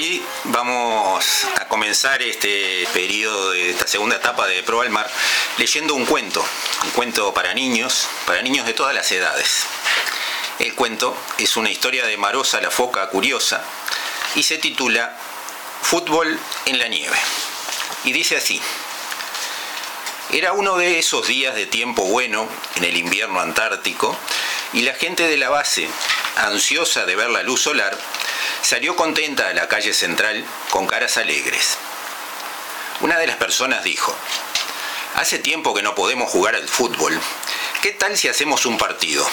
Hoy vamos a comenzar este periodo de esta segunda etapa de Pro al Mar leyendo un cuento, un cuento para niños, para niños de todas las edades. El cuento es una historia de Marosa la foca curiosa y se titula Fútbol en la nieve. Y dice así: Era uno de esos días de tiempo bueno en el invierno antártico y la gente de la base, ansiosa de ver la luz solar, salió contenta a la calle central con caras alegres. Una de las personas dijo, hace tiempo que no podemos jugar al fútbol, ¿qué tal si hacemos un partido?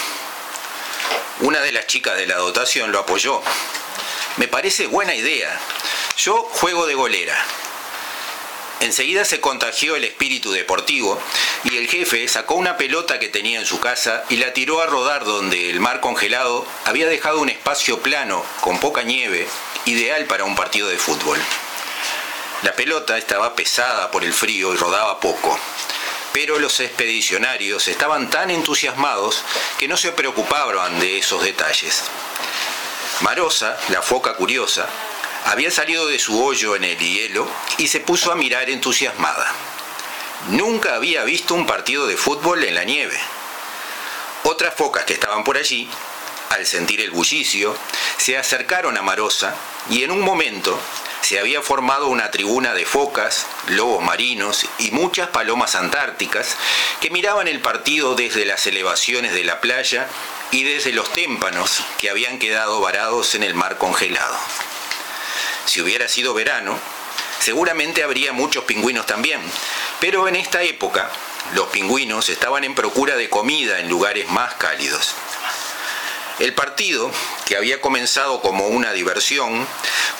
Una de las chicas de la dotación lo apoyó. Me parece buena idea. Yo juego de golera. Enseguida se contagió el espíritu deportivo y el jefe sacó una pelota que tenía en su casa y la tiró a rodar donde el mar congelado había dejado un espacio plano con poca nieve, ideal para un partido de fútbol. La pelota estaba pesada por el frío y rodaba poco, pero los expedicionarios estaban tan entusiasmados que no se preocupaban de esos detalles. Marosa, la foca curiosa, había salido de su hoyo en el hielo y se puso a mirar entusiasmada. Nunca había visto un partido de fútbol en la nieve. Otras focas que estaban por allí, al sentir el bullicio, se acercaron a Marosa y en un momento se había formado una tribuna de focas, lobos marinos y muchas palomas antárticas que miraban el partido desde las elevaciones de la playa y desde los témpanos que habían quedado varados en el mar congelado. Si hubiera sido verano, seguramente habría muchos pingüinos también, pero en esta época los pingüinos estaban en procura de comida en lugares más cálidos. El partido, que había comenzado como una diversión,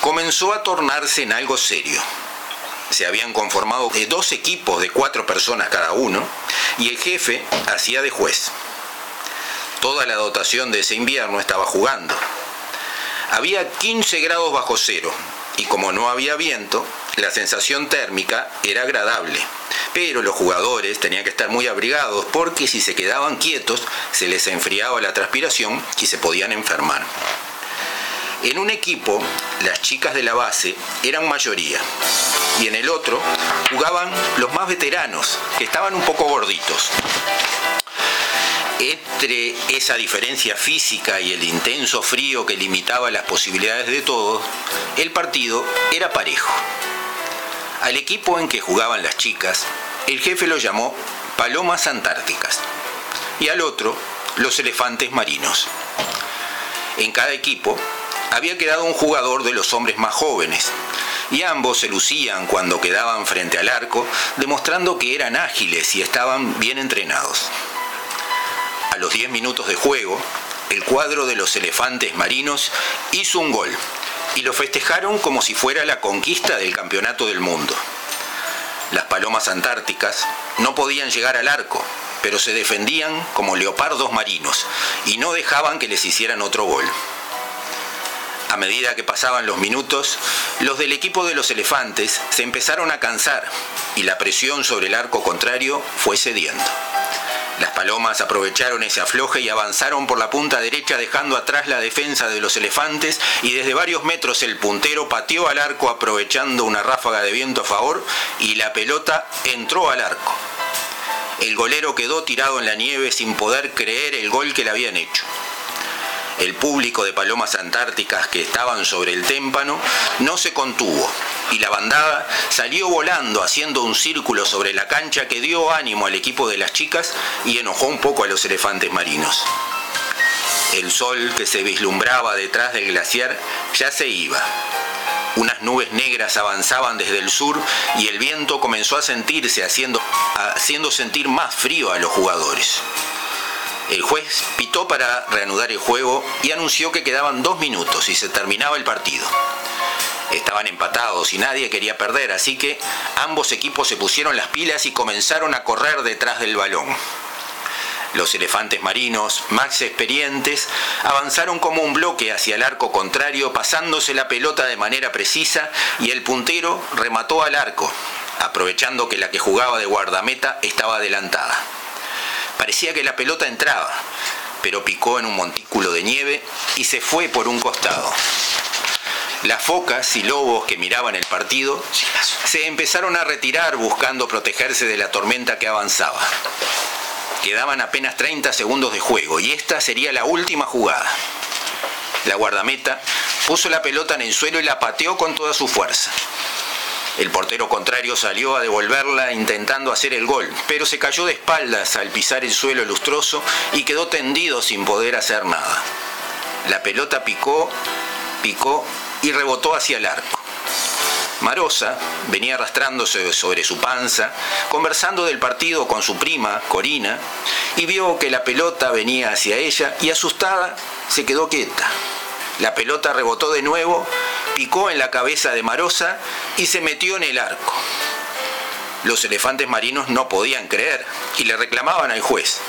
comenzó a tornarse en algo serio. Se habían conformado dos equipos de cuatro personas cada uno y el jefe hacía de juez. Toda la dotación de ese invierno estaba jugando. Había 15 grados bajo cero y como no había viento, la sensación térmica era agradable. Pero los jugadores tenían que estar muy abrigados porque si se quedaban quietos se les enfriaba la transpiración y se podían enfermar. En un equipo, las chicas de la base eran mayoría y en el otro jugaban los más veteranos, que estaban un poco gorditos entre esa diferencia física y el intenso frío que limitaba las posibilidades de todos, el partido era parejo. Al equipo en que jugaban las chicas, el jefe lo llamó Palomas Antárticas y al otro los elefantes marinos. En cada equipo había quedado un jugador de los hombres más jóvenes, y ambos se lucían cuando quedaban frente al arco, demostrando que eran ágiles y estaban bien entrenados. A los 10 minutos de juego, el cuadro de los elefantes marinos hizo un gol y lo festejaron como si fuera la conquista del campeonato del mundo. Las palomas antárticas no podían llegar al arco, pero se defendían como leopardos marinos y no dejaban que les hicieran otro gol. A medida que pasaban los minutos, los del equipo de los elefantes se empezaron a cansar y la presión sobre el arco contrario fue cediendo. Las palomas aprovecharon ese afloje y avanzaron por la punta derecha dejando atrás la defensa de los elefantes y desde varios metros el puntero pateó al arco aprovechando una ráfaga de viento a favor y la pelota entró al arco. El golero quedó tirado en la nieve sin poder creer el gol que le habían hecho. El público de palomas antárticas que estaban sobre el témpano no se contuvo y la bandada salió volando haciendo un círculo sobre la cancha que dio ánimo al equipo de las chicas y enojó un poco a los elefantes marinos. El sol que se vislumbraba detrás del glaciar ya se iba. Unas nubes negras avanzaban desde el sur y el viento comenzó a sentirse haciendo, haciendo sentir más frío a los jugadores. El juez pitó para reanudar el juego y anunció que quedaban dos minutos y se terminaba el partido. Estaban empatados y nadie quería perder, así que ambos equipos se pusieron las pilas y comenzaron a correr detrás del balón. Los elefantes marinos, más experientes, avanzaron como un bloque hacia el arco contrario, pasándose la pelota de manera precisa y el puntero remató al arco, aprovechando que la que jugaba de guardameta estaba adelantada. Parecía que la pelota entraba, pero picó en un montículo de nieve y se fue por un costado. Las focas y lobos que miraban el partido se empezaron a retirar buscando protegerse de la tormenta que avanzaba. Quedaban apenas 30 segundos de juego y esta sería la última jugada. La guardameta puso la pelota en el suelo y la pateó con toda su fuerza. El portero contrario salió a devolverla intentando hacer el gol, pero se cayó de espaldas al pisar el suelo lustroso y quedó tendido sin poder hacer nada. La pelota picó, picó y rebotó hacia el arco. Marosa venía arrastrándose sobre su panza, conversando del partido con su prima, Corina, y vio que la pelota venía hacia ella y asustada se quedó quieta. La pelota rebotó de nuevo, picó en la cabeza de Marosa y se metió en el arco. Los elefantes marinos no podían creer y le reclamaban al juez.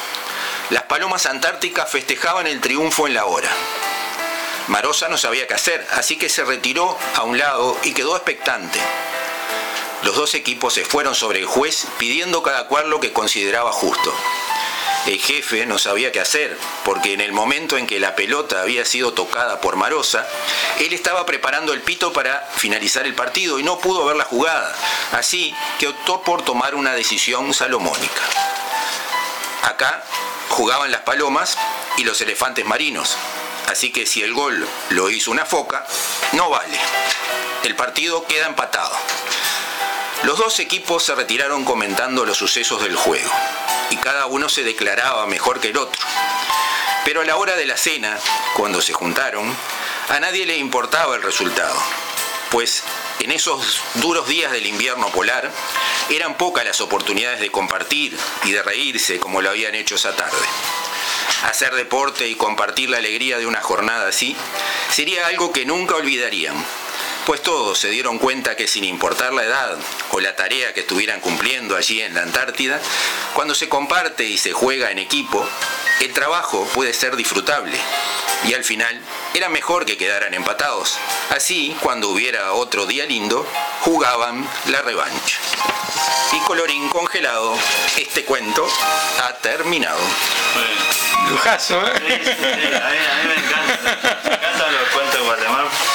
Las palomas antárticas festejaban el triunfo en la hora. Marosa no sabía qué hacer, así que se retiró a un lado y quedó expectante. Los dos equipos se fueron sobre el juez pidiendo cada cual lo que consideraba justo. El jefe no sabía qué hacer, porque en el momento en que la pelota había sido tocada por Marosa, él estaba preparando el pito para finalizar el partido y no pudo ver la jugada, así que optó por tomar una decisión salomónica. Acá jugaban las palomas y los elefantes marinos, así que si el gol lo hizo una foca, no vale. El partido queda empatado. Los dos equipos se retiraron comentando los sucesos del juego y cada uno se declaraba mejor que el otro. Pero a la hora de la cena, cuando se juntaron, a nadie le importaba el resultado, pues en esos duros días del invierno polar eran pocas las oportunidades de compartir y de reírse como lo habían hecho esa tarde. Hacer deporte y compartir la alegría de una jornada así sería algo que nunca olvidarían, pues todos se dieron cuenta que sin importar la edad o la tarea que estuvieran cumpliendo allí en la Antártida, cuando se comparte y se juega en equipo, el trabajo puede ser disfrutable. Y al final era mejor que quedaran empatados. Así, cuando hubiera otro día lindo, jugaban la revancha. Y colorín congelado, este cuento ha terminado. Lujazo, ¿eh? Sí, sí, sí, a mí, a mí me encanta.